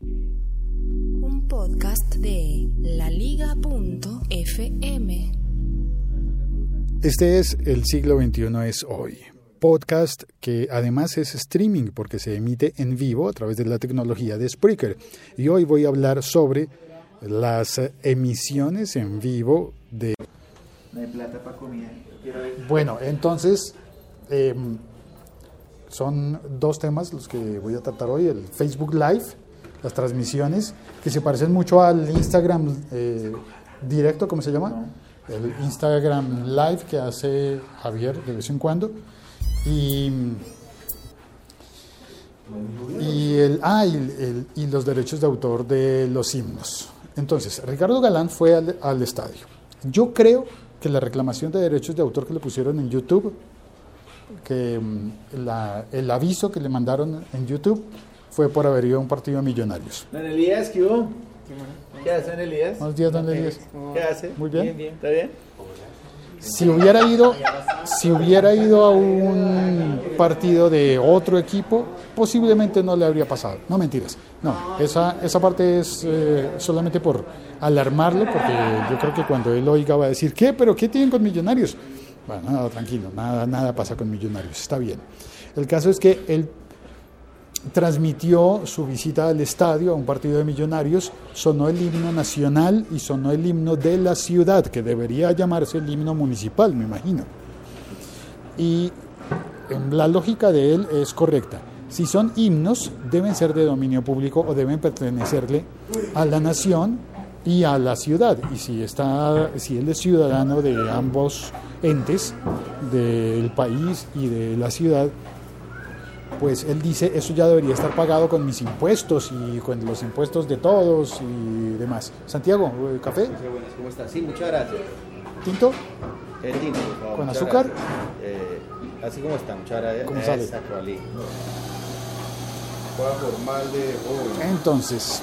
Un podcast de laliga.fm. Este es El siglo XXI es hoy. Podcast que además es streaming porque se emite en vivo a través de la tecnología de Spreaker. Y hoy voy a hablar sobre las emisiones en vivo de... No hay plata para comida. Bueno, entonces eh, son dos temas los que voy a tratar hoy. El Facebook Live, las transmisiones, que se parecen mucho al Instagram eh, directo, ¿cómo se llama? El Instagram Live que hace Javier de vez en cuando. Y, y, el, ah, y, el- y los derechos de autor de los himnos. Entonces, Ricardo Galán fue al, al estadio. Yo creo que la reclamación de derechos de autor que le pusieron en YouTube, que mm, la- el aviso que le mandaron en YouTube fue por haber ido a un partido de millonarios. Don Elías, ¿qué hubo? ¿Qué hace, don Elías? Buenos días, don Elías. ¿Qué hace? Muy bien. ¿Está bien? Si hubiera ido, si hubiera ido a un partido de otro equipo, posiblemente no le habría pasado. No mentiras. No, esa, esa parte es eh, solamente por alarmarlo, porque yo creo que cuando él oiga va a decir, ¿qué? ¿Pero qué tienen con millonarios? Bueno, nada, tranquilo, nada, nada pasa con millonarios, está bien. El caso es que él transmitió su visita al estadio a un partido de millonarios, sonó el himno nacional y sonó el himno de la ciudad, que debería llamarse el himno municipal, me imagino. Y em, la lógica de él es correcta. Si son himnos, deben ser de dominio público o deben pertenecerle a la nación y a la ciudad. Y si, está, si él es ciudadano de ambos entes, del país y de la ciudad, pues él dice, eso ya debería estar pagado con mis impuestos y con los impuestos de todos y demás. Santiago, eh, ¿café? buenas, ¿cómo estás? Sí, muchas gracias. ¿Tinto? El tinto, por favor. ¿Con azúcar? Eh, así como está, muchas gracias. ¿Cómo sale? Exacto, Ali. Juega formal de. Entonces,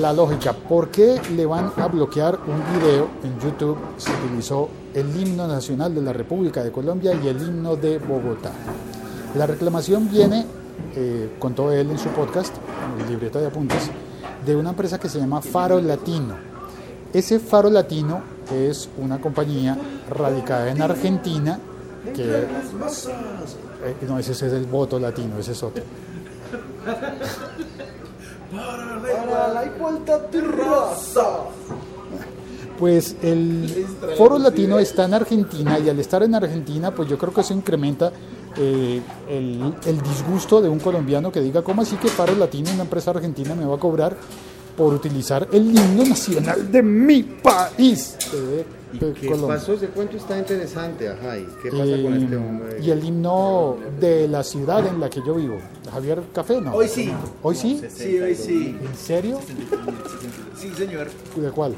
la lógica, ¿por qué le van a bloquear un video en YouTube si utilizó el himno nacional de la República de Colombia y el himno de Bogotá? La reclamación viene, eh, contó él en su podcast, en el libreta de apuntes, de una empresa que se llama Faro Latino. Ese Faro Latino es una compañía radicada en Argentina que... Eh, no, ese es el voto latino, ese es otro. Para la igualdad de raza. Pues el Foro Latino está en Argentina y al estar en Argentina, pues yo creo que eso incrementa eh, el, el disgusto de un colombiano que diga, ¿cómo así que Faro Latino, una empresa argentina, me va a cobrar por utilizar el himno nacional de mi país? de- de ¿Qué Colombia? pasó? Ese cuento está interesante, ajá. ¿Y qué pasa con Eh, este hombre? y el himno de la ciudad en la que yo vivo. Javier Café, ¿no? Hoy sí. ¿Hoy sí? Sí, hoy sí. ¿En serio? Sí, señor. ¿De cuál?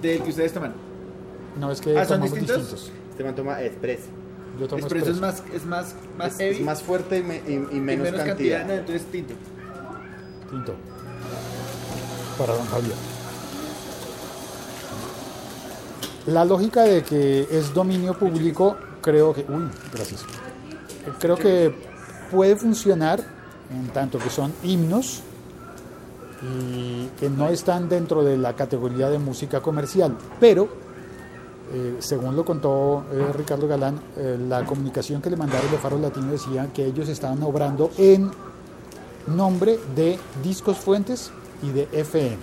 Del que ustedes toman. No, es que Ah, ¿son tomamos distintos? distintos. Este man toma expreso. Yo tomo Expreso es más, es más, más Es, heavy. es más fuerte y, me- y- y y menos, cantidad. no, entonces tinto. Tinto. Para don Javier. La lógica de que es dominio público, creo que. Uy, gracias. Creo que puede funcionar en tanto que son himnos y que no están dentro de la categoría de música comercial. Pero, eh, según lo contó eh, Ricardo Galán, eh, la comunicación que le mandaron de Faro Latino decía que ellos estaban obrando en nombre de Discos Fuentes y de FM.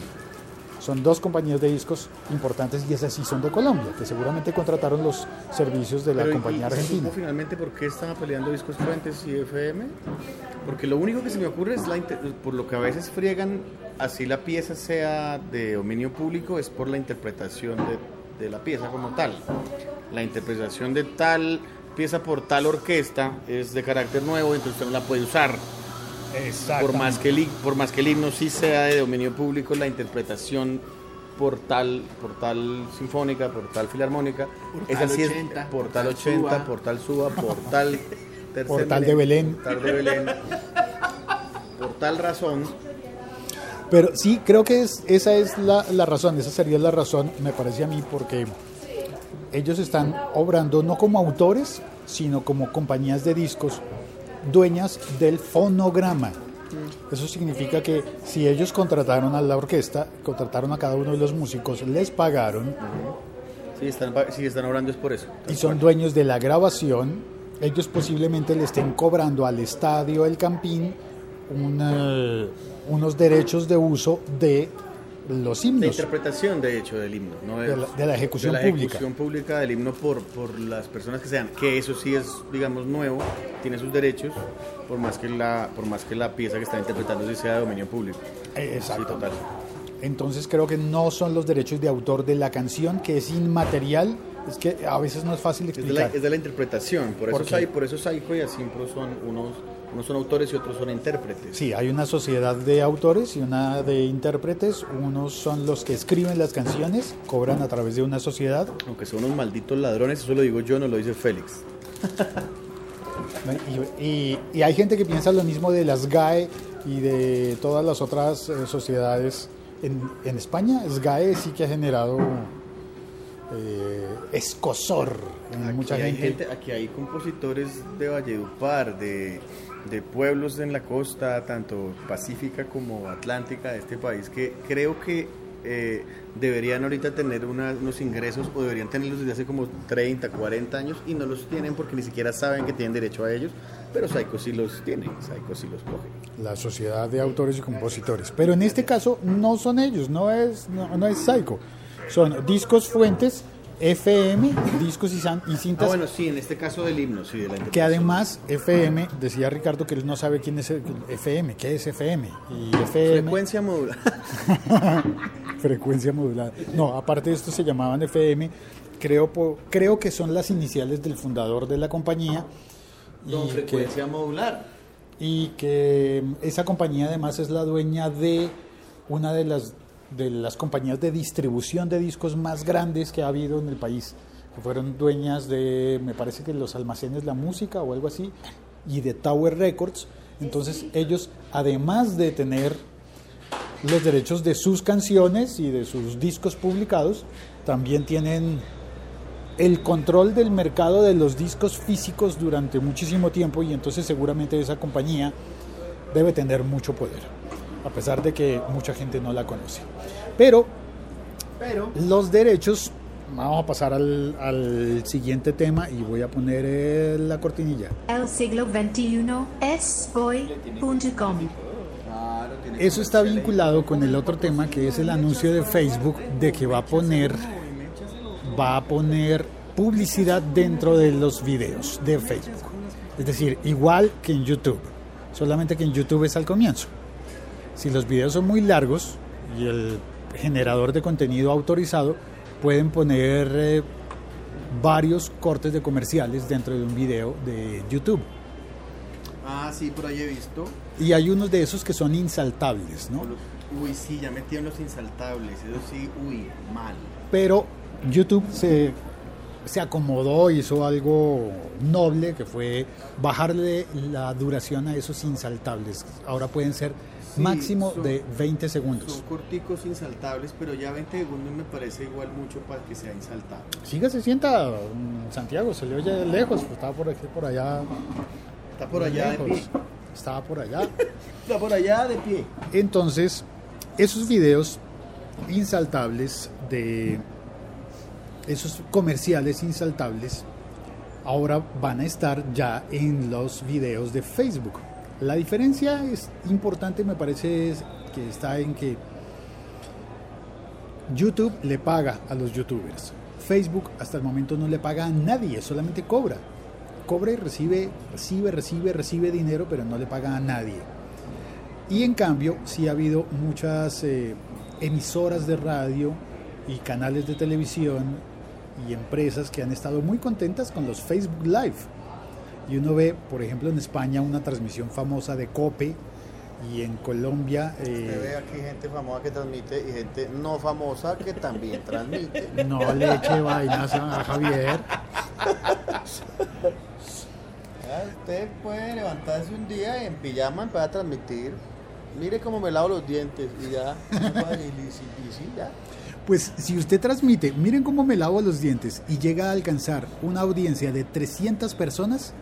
Son dos compañías de discos importantes y esas sí son de Colombia, que seguramente contrataron los servicios de la Pero, ¿y- compañía y argentina. finalmente por qué estaba peleando Discos Fuentes y FM? Porque lo único que se me ocurre es, la inter- por lo que a veces friegan, así la pieza sea de dominio público, es por la interpretación de, de la pieza como tal. La interpretación de tal pieza por tal orquesta es de carácter nuevo, entonces usted no la puede usar. Por más, que el, por más que el himno sí sea de dominio público, la interpretación por tal, por tal sinfónica, por tal filarmónica, tal esa sí 80, es por por tal tal 80, suba. por tal suba, por tal tercer Por tal de Belén. por tal de Belén, por tal razón. Pero sí, creo que es, esa es la, la razón, esa sería la razón, me parece a mí, porque ellos están obrando no como autores, sino como compañías de discos, dueñas del fonograma. Eso significa que si ellos contrataron a la orquesta, contrataron a cada uno de los músicos, les pagaron Sí, están, sí, están obrando es por eso. y son dueños de la grabación, ellos posiblemente le estén cobrando al estadio El Campín una- unos derechos de uso de los De himnos. interpretación, de hecho, del himno. No De la- de la ejecución de la pública. ejecución pública del himno por, por las personas que sean. Que eso sí es, digamos, nuevo, tiene sus derechos, por más que la, por más que la pieza que está interpretando sí sea de dominio público. Eh, Exacto. Sí, total. Entonces creo que no son los derechos de autor de la canción, que es inmaterial. Es que a veces no es fácil Es de, la, explicar. es de la interpretación, por, ¿Por eso? Sai- por eso Saiko y Asimpro son unos, unos son autores y otros son intérpretes. Sí, hay una sociedad de autores y una de intérpretes. Unos son los que escriben las canciones, cobran a través de una sociedad. Aunque son unos malditos ladrones, eso lo digo yo, no lo dice Félix. Y, y- y hay gente que piensa lo mismo de las GAE y de todas las otras eh, sociedades. En, en España, SGAE sí que ha generado eh, escosor en Aquí mucha hay gente. gente, aquí hay compositores de Valledupar, de, de pueblos en la costa, tanto pacífica como atlántica de este país, que creo que eh, deberían ahorita tener una- unos ingresos o deberían tenerlos desde hace como 30, 40 años y no los tienen porque ni siquiera saben que tienen derecho a ellos, pero Saiko sí los tiene, Saiko sí los coge. la sociedad de autores y compositores. Pero en este caso no son ellos, no es, no, no es Psycho. Son discos fuentes, FM, discos y, y Ah, cintas, bueno, sí, en este caso del himno, sí, de la que además FM, decía Ricardo que él no sabe quién es el FM, qué es FM. Y FM, Frecuencia modular. frecuencia modulada. No, aparte de esto se llamaban FM, creo, po- creo que son las iniciales del fundador de la compañía. Don y que- frecuencia modular. y que esa compañía además es la dueña de una de las de las compañías de distribución de discos más grandes que ha habido en el país que fueron dueñas de me parece que los almacenes La Música o algo así y de Tower Records. Entonces ellos además de tener los derechos de sus canciones y de sus discos publicados también tienen el control del mercado de los discos físicos durante muchísimo tiempo y entonces seguramente esa compañía debe tener mucho poder, a pesar de que mucha gente no la conoce. Pero Pero, los derechos, vamos a pasar al, al siguiente tema y voy a poner eh, la cortinilla. El siglo XXI es hoy.com. Eso está vinculado con el otro tema que es el anuncio de Facebook de que va a poner va a poner publicidad dentro de los videos de Facebook. Es decir, igual que en YouTube, solamente que en YouTube es al comienzo. Si los videos son muy largos y el generador de contenido autorizado pueden poner eh, varios cortes de comerciales dentro de un video de YouTube. Ah, sí, por ahí he visto. Y hay unos de esos que son insaltables, ¿no? Uy, sí, ya metieron los insaltables. Eso sí, uy, mal. pero YouTube se, se acomodó, hizo algo noble, que fue bajarle la duración a esos insaltables. Ahora pueden ser Sí, máximo son- de 20 segundos. Son corticos insaltables, pero ya 20 segundos me parece igual mucho para que sea insaltable. Siga, se sienta mm, Santiago, se le oye lejos, pues, estaba por aquí, por allá. Está por allá de pie. Estaba por allá. Está por allá de pie. Entonces, esos videos insaltables de esos comerciales insaltables ahora van a estar ya en los videos de Facebook. La diferencia es importante, me parece, es que está en que YouTube le paga a los youtubers. Facebook hasta el momento no le paga a nadie, solamente cobra. Cobra y recibe, recibe, recibe, recibe dinero, pero no le paga a nadie. Y en cambio, sí ha habido muchas eh, emisoras de radio y canales de televisión y empresas que han estado muy contentas con los Facebook Live. Y uno ve, por ejemplo, en España una transmisión famosa de Cope y en Colombia Usted ve eh, aquí gente famosa que transmite y gente no famosa que también transmite. no le eche vainas a Javier. Ah, Usted puede levantarse un día en pijama para transmitir. Mire cómo me lavo los dientes y ya. Y sí, ya. Pues si usted transmite, miren cómo me lavo los dientes y llega a alcanzar una audiencia de 300 personas,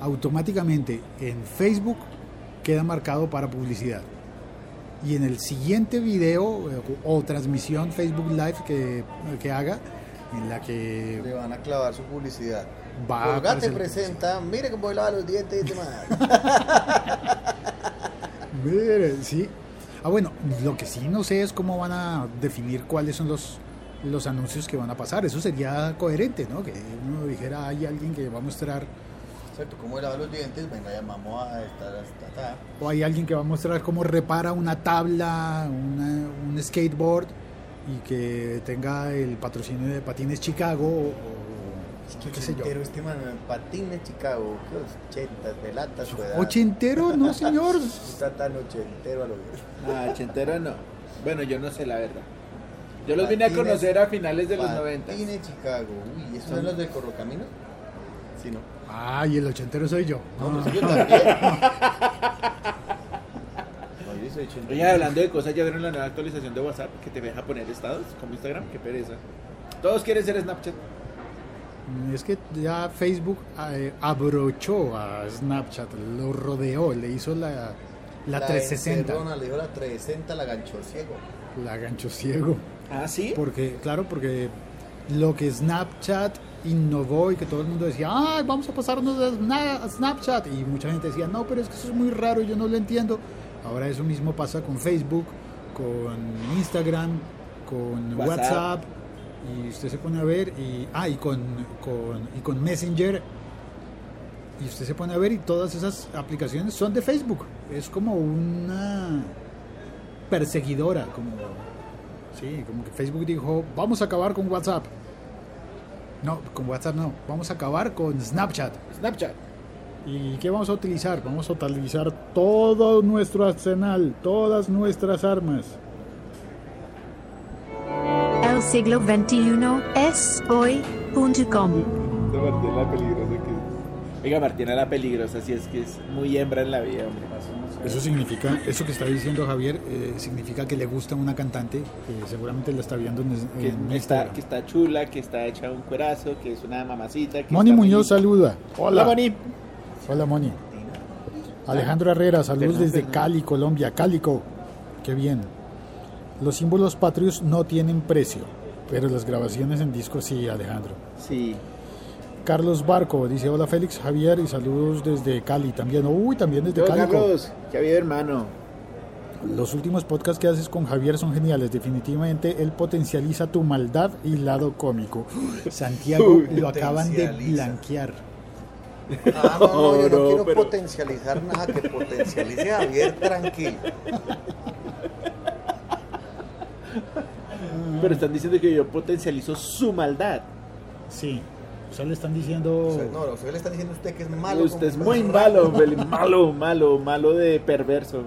automáticamente en Facebook queda marcado para publicidad. Y en el siguiente video o transmisión Facebook Live que, que haga, en la que Le van a clavar su publicidad. Va a aparecer- presenta, mire cómo lava los dientes este man. Mire, sí. Ah, bueno, lo que sí no sé es cómo van a definir cuáles son los, los anuncios que van a pasar. Eso sería coherente, ¿no? Que uno dijera, hay alguien que va a mostrar, Cómo lava los dientes, venga, llamamos a esta, esta, o hay alguien que va a mostrar cómo repara una tabla, una- un skateboard, y que tenga el patrocinio de Patines Chicago, o, o qué sé yo. Este man, patines Chicago, ¿qué ochentas, de lata su edad. ¿Ochentero? No, señor. Está tan ochentero a lo que Ah, ochentero no. Bueno, yo no sé la verdad. Yo los vine a conocer a finales de los 90. Patines Chicago, uy, ¿esos son los del Corrocamino? Sí, ¿no? Ah, y el ochentero soy yo. No, pues yo también. No, yo soy ochentero. Oye, hablando de cosas, ¿ya vieron la nueva actualización de WhatsApp que te deja poner estados como Instagram? Qué pereza. Todos quieren ser Snapchat. Es que ya Facebook eh, abrochó a Snapchat, lo rodeó, le hizo la, la, 360, encerrona, le dio la 360, la gancho ciego. la gancho ciego. Ah, sí. Porque, claro, porque lo que Snapchat innovó y que todo el mundo decía, ay, vamos a pasarnos a Snapchat. Y mucha gente decía, no, pero es que eso es muy raro, yo no lo entiendo. Ahora eso mismo pasa con Facebook, con Instagram, con WhatsApp. WhatsApp. y usted se pone a ver, y, ah, y con, con, y con Messenger. Y usted se pone a ver y todas esas aplicaciones son de Facebook. Es como una perseguidora, como Sí, como que Facebook dijo, vamos a acabar con WhatsApp. No, con WhatsApp no, vamos a acabar con Snapchat. Snapchat. ¿Y qué vamos a utilizar? Vamos a utilizar todo nuestro arsenal, todas nuestras armas. El siglo XXI es hoy.com. Oiga, Martina la peligrosa, si es que es muy hembra en la vida, hombre. Eso significa, eso que está diciendo Javier, eh, significa que le gusta una cantante que seguramente la está viendo en, Que, en está, Instagram. que está chula, que está hecha un cuerazo, que es una mamacita. Que Moni Muñoz muy- saluda. Hola, Moni. Hola Moni. Alejandro Herrera, saludos desde. Cali, Colombia. Cálico, qué bien. Los símbolos patrios no tienen precio, pero las grabaciones en disco sí, Alejandro. Sí. Carlos Barco dice hola Félix, Javier y saludos desde Cali también. Uy, también desde Yo, Cálico. Carlos, había hermano. Los últimos podcasts que haces con Javier son geniales. Definitivamente él potencializa tu maldad y lado cómico. Santiago lo acaban de blanquear. Ah, no, no, yo no, No, quiero pero- potencializar nada, que potencialice a Javier tranquilo. Pero están diciendo que yo potencializo su maldad. Sí, sea, le están diciendo... O sea, no, o sea, le están diciendo a usted que es malo. Usted es muy malo, malo, malo, malo de perverso.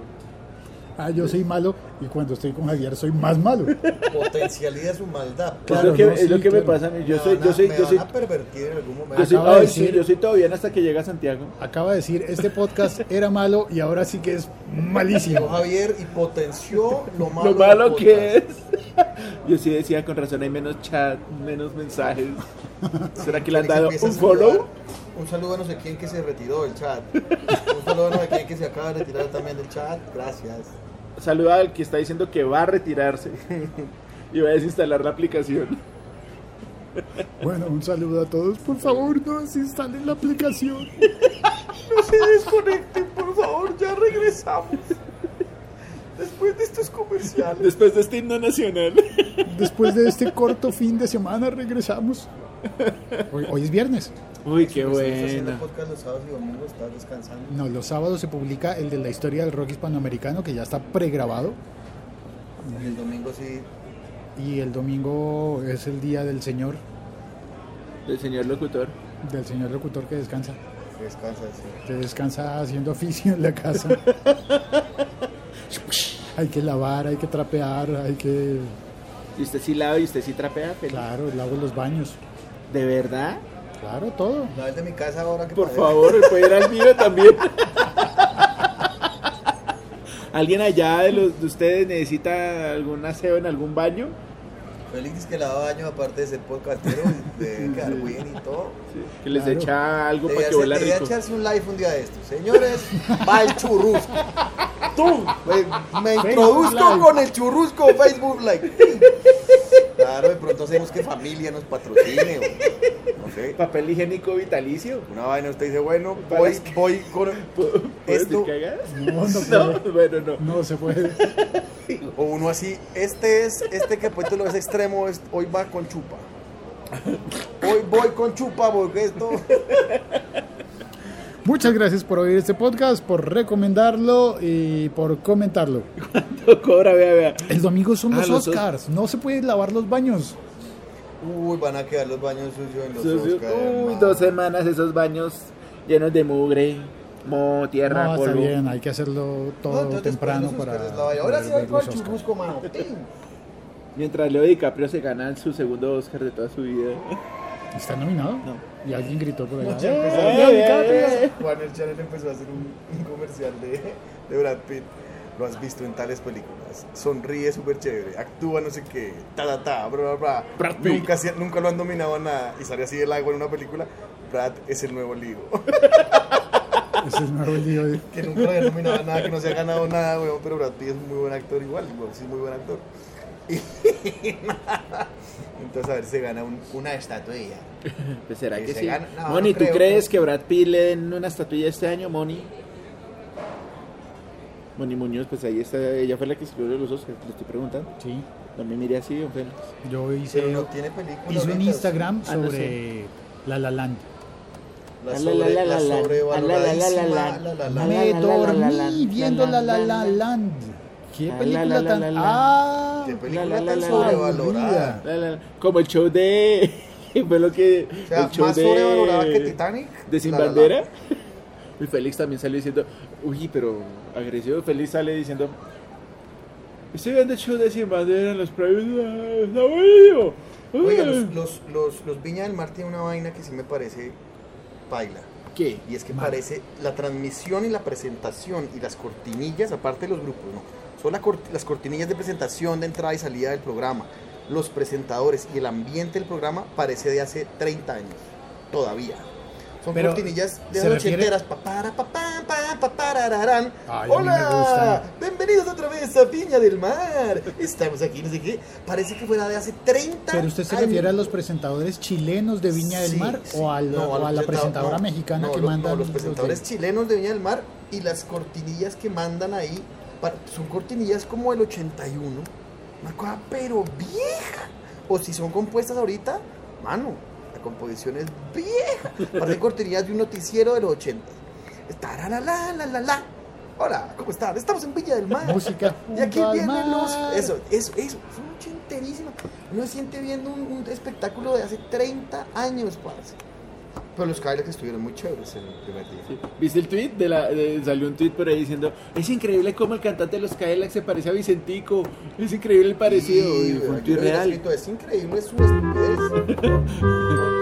Ah, yo soy malo y cuando estoy con Javier soy más malo. Potencializa su maldad. Claro, es lo que, no, es lo sí, que me claro. pasa a mí. Yo Me soy, van yo a- soy, me yo soy, van a pervertir en algún momento. yo soy, Acaba de ay, sí, decir- yo soy todo bien hasta que llega Santiago. Acaba de decir, este podcast era malo y ahora sí que es malísimo. Javier y potenció lo malo, Lo malo que es. Yo sí decía, con razón hay menos chat, menos mensajes. ¿Será que le han dado un follow? Un saludo a no sé quién que se retiró del chat. Un saludo a no sé quién que se acaba de retirar también del chat. Gracias. Saluda al que está diciendo que va a retirarse y va a desinstalar la aplicación. Bueno, un saludo a todos. Por favor, no desinstalen la aplicación. No se desconecten, por favor, ya regresamos. Después de estos comerciales. Después de este himno nacional. Después de este corto fin de semana regresamos. Hoy, hoy es viernes. Uy, qué Estás haciendo bueno. podcast los sábados y domingos, estás descansando. No, los sábados se publica el de la historia del rock hispanoamericano que ya está pregrabado. Y el domingo sí. Y el domingo es el día del señor, El señor locutor. del señor locutor que descansa. Descansa, sí. Que descansa haciendo oficio en la casa. hay que lavar, hay que trapear, hay que... Y usted sí lava y usted sí trapea, Feli. Claro, lavo los baños. ¿De verdad? Claro, todo. La vez de mi casa ahora que Por padece. favor, puede ir al mío también. ¿Alguien allá de, los, de ustedes necesita algún aseo en algún baño? Félix que lava baño, aparte de ser podcastero, quedar bien y todo. Que les Claro. echa algo para Debería, que huela debería rico. echarse un live un día de estos. Señores, va el churrusco. Tú, me, me introduzco con el churrusco Facebook Live. Claro, de pronto hacemos que familia nos patrocine. o no sé. Papel higiénico vitalicio. Una vaina, usted dice, bueno, voy, que- voy con. ¿Puedes Esto-? No, no puede. bueno, no. No se puede. O uno así, este es, este capítulo es extremo, es- hoy va con chupa. Hoy voy con chupa porque esto. Muchas gracias por oír este podcast, por recomendarlo y por comentarlo. Cobra, vea, vea. El domingo son Ah, los los Oscars, no se puede lavar los baños. Uy, van a quedar los baños sucios en los Sucio. Oscars, Uy, hermano. dos semanas esos baños llenos de mugre, mo, tierra, No, está polvo. bien, hay que hacerlo No, todo entonces, temprano para. Ahora sí Oscars. churrusco, mano. Mientras Leo DiCaprio se gana su segundo Oscar de toda su vida. ¿Está nominado? No. Y alguien gritó por allá. ¡Eh! Juan el Channel empezó a hacer un, un comercial de, de Brad Pitt. Lo has visto en tales películas. Sonríe súper chévere. Actúa no sé qué. Ta, ta, ta, bla, bla, bla. Brad Pitt. Nunca, nunca lo han dominado a nada. Y sale así del agua en una película. Brad es el nuevo Ligo. Es el nuevo lío. de- que nunca lo habían nominado a nada, que no se ha ganado nada, weón. Pero Brad Pitt es un muy buen actor igual. weón, Sí, muy buen actor. Entonces, a ver, se gana un- una estatuilla. Pues será Que que se sí. gana- no, Moni, no ¿tú crees que Brad Pitt le den una estatuilla este año, Moni? Moni Muñoz, pues ahí está, ella fue la que escribió los Oscars, le estoy preguntando. Sí, No me mire así, don Félix. yo hice, Pero no tiene película. hice un Instagram Ah, no sobre La La Land. La, La, la, la, la, la, la, la, la, la, La, la, la, la, la. Me la, la, la, dormí la, la, viendo la, La La la, La la. Land. ¿Qué La, película la, la, tan...? la, la. Ah, Qué película La, la, tan la, la, sobrevalorada. La, la, la. Como el show de. Fue lo que. O sea, el show más de. sobrevalorada que Titanic. De Sin La, la, la. Bandera. Y Félix también salió diciendo. Uy, pero agresivo. Félix sale diciendo. Estoy viendo el show de Sin Bandera en los premios. ah, Está buenísimo. Oiga, Ah. los, los, los, los Viña del Mar tienen una vaina que sí me parece paila. ¿Qué? Y es que Mal. parece la transmisión y la presentación y las cortinillas, aparte de los grupos, ¿no? Son la cort- las cortinillas de presentación, de entrada y salida del programa. Los presentadores y el ambiente del programa parece de hace 30 años. Todavía. Son Pero, cortinillas de ¿se las ochenteras. A Hola, bienvenidos otra vez a Viña del Mar. Estamos aquí, no sé qué. Parece que fuera de hace 30 ¿Pero usted se años. refiere a los presentadores chilenos de Viña del Sí, Mar sí. o, al- No, o a, la presenta- presentadora no, mexicana no, que no, los presentadores chilenos de Viña del Mar y las cortinillas que mandan ahí son cortinillas como el 81 una cosa pero vieja. O si son compuestas ahorita mano la composición es vieja. Parecen cortinillas de un noticiero de los 80 la la la la la. Hola ¿cómo están? estamos en Villa del Mar. Música y aquí vienen los eso eso eso. Son ochenterísimas uno se siente viendo un, un espectáculo de hace 30 años parce. Pero los Kylax estuvieron muy chéveres en el primer día Sí. ¿Viste el tweet? De la, de- salió un tweet por ahí diciendo: Es increíble cómo el cantante de los Cadillacs se parece a Vicentico. Es increíble el parecido. Y, Y, fue un tweet real. escrito, es increíble su estupidez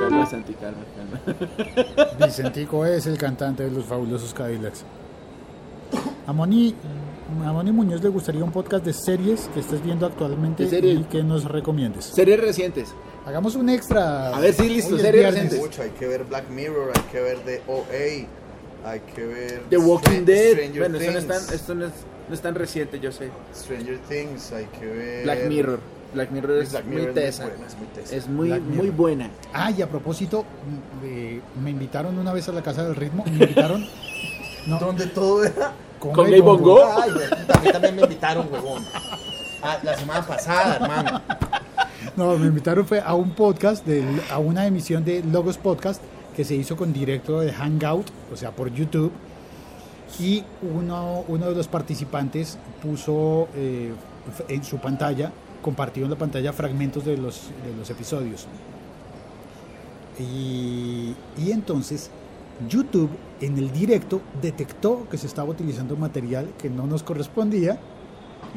Calma, Santi, calma, calma. Vicentico es el cantante de los fabulosos Cadillacs. A Moni, a Moni Muñoz le gustaría un podcast de series que estés viendo actualmente y que nos recomiendes. Series recientes. Hagamos un extra. A ver, sí, listo. Mucho, hay que ver Black Mirror hay que ver The OA hay que ver The Walking Stran- Dead. Stranger Bueno, esto no, es Things. tan, esto no, es, no es tan reciente, yo sé. Stranger Things hay que ver Black Mirror. Black Mirror es Black muy Mirror tesa. buena, es muy tesa. Es muy, muy buena. Ah, y a propósito, eh, me invitaron una vez a la Casa del Ritmo. Me invitaron. No, donde todo era ¿Con Conga y Gay Bongo? Ay, a mí también me invitaron, huevón. Ah, la semana pasada, hermano. No, me invitaron a un podcast, a una emisión de Logos Podcast que se hizo con directo de Hangout, o sea, por YouTube. Y uno, uno de los participantes puso eh, en su pantalla, compartió en la pantalla fragmentos de los, episodios. Y entonces YouTube en el directo detectó que se estaba utilizando material que no nos correspondía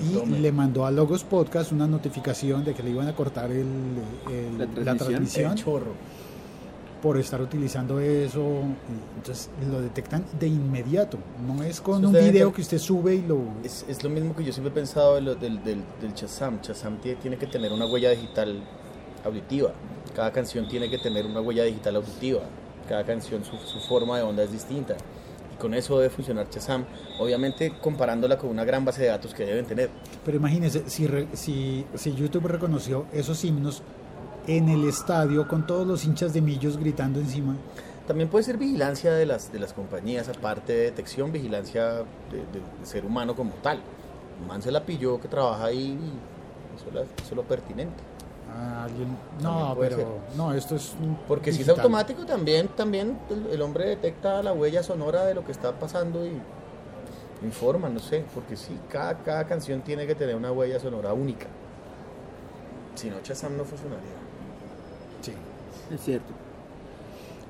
y Tome. le mandó a Logos Podcast una notificación de que le iban a cortar el, el- La la transmisión. transmisión. El chorro. por estar utilizando eso. Entonces lo detectan de inmediato. No es con un video que usted sube y lo... Es, es lo mismo que yo siempre he pensado de lo- del, del, del Shazam. Shazam tie- tiene que tener una huella digital auditiva. Cada canción tiene que tener una huella digital auditiva. Cada canción, su, su forma de onda es distinta. Y con eso debe funcionar Shazam. Obviamente comparándola con una gran base de datos que deben tener. Pero imagínese, si, re- si, si YouTube reconoció esos himnos en el estadio con todos los hinchas de millos gritando encima, También puede ser vigilancia de las, de las compañías, aparte de detección, vigilancia de, de- de ser humano como tal. Un Man se la pilló que trabaja ahí y eso, la- eso es lo pertinente. A alguien... No, pero ser. no, esto es... un Porque si es automático también, también el, el hombre detecta la huella sonora de lo que está pasando y informa, no sé, porque sí, cada, cada canción tiene que tener una huella sonora única. Si no, Shazam no funcionaría. Sí. Es cierto.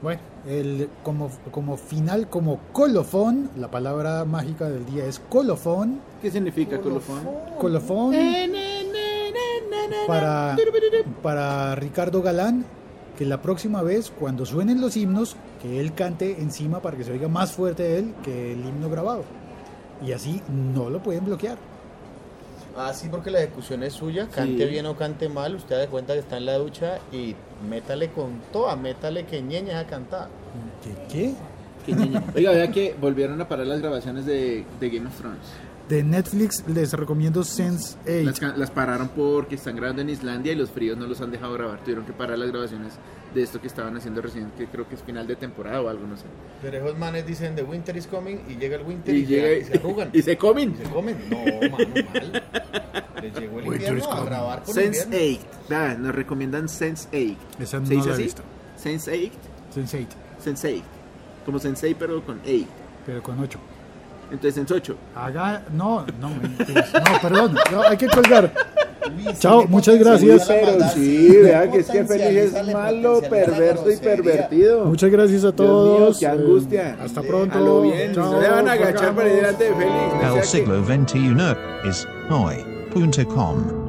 Bueno, el, como, como final, como colofón, la palabra mágica del día es colofón. ¿Qué significa colofón? Colofón para, para Ricardo Galán, que la próxima vez, cuando suenen los himnos, que él cante encima para que se oiga más fuerte él que el himno grabado. Y así no lo pueden bloquear. Ah, sí, porque la ejecución es suya, cante Sí. bien o cante mal, usted da cuenta que está en la ducha y métale con toda, métale que ñeña a cantar. ¿Qué? qué? Qué ñeñe. Oiga, vea que volvieron a parar las grabaciones de, de Game of Thrones. De Netflix les recomiendo Sense 8. Las, las pararon porque están grabando en Islandia y los fríos no los han dejado grabar. Tuvieron que parar las grabaciones de esto que estaban haciendo recién, que creo que es final de temporada o algo, no sé. Pero esos manes dicen The Winter is coming y llega el winter y, Y, se- llega y se arrugan. y se comen. se comen. No, mano, mal. Les llegó el Winter invierno a grabar con Sense invierno. 8. Vea, nos recomiendan Sense 8. Esa no ¿Se dice la he así? visto. Sense 8. Sense 8, Sense 8. Como Sensei, pero con 8. pero con 8. Entonces Sense 8. Haga. No, no. No, perdón. no, hay que colgar. Sí Chao, muchas gracias. Pero sí, le vea que es que potencializa, es malo, perverso y pervertido. Muchas gracias a Dios mío, todos. qué Eh, angustia. hasta A pronto. A lo bien, Chao, no se van a agachar para ir delante de Félix. El siglo XXI es hoy.com.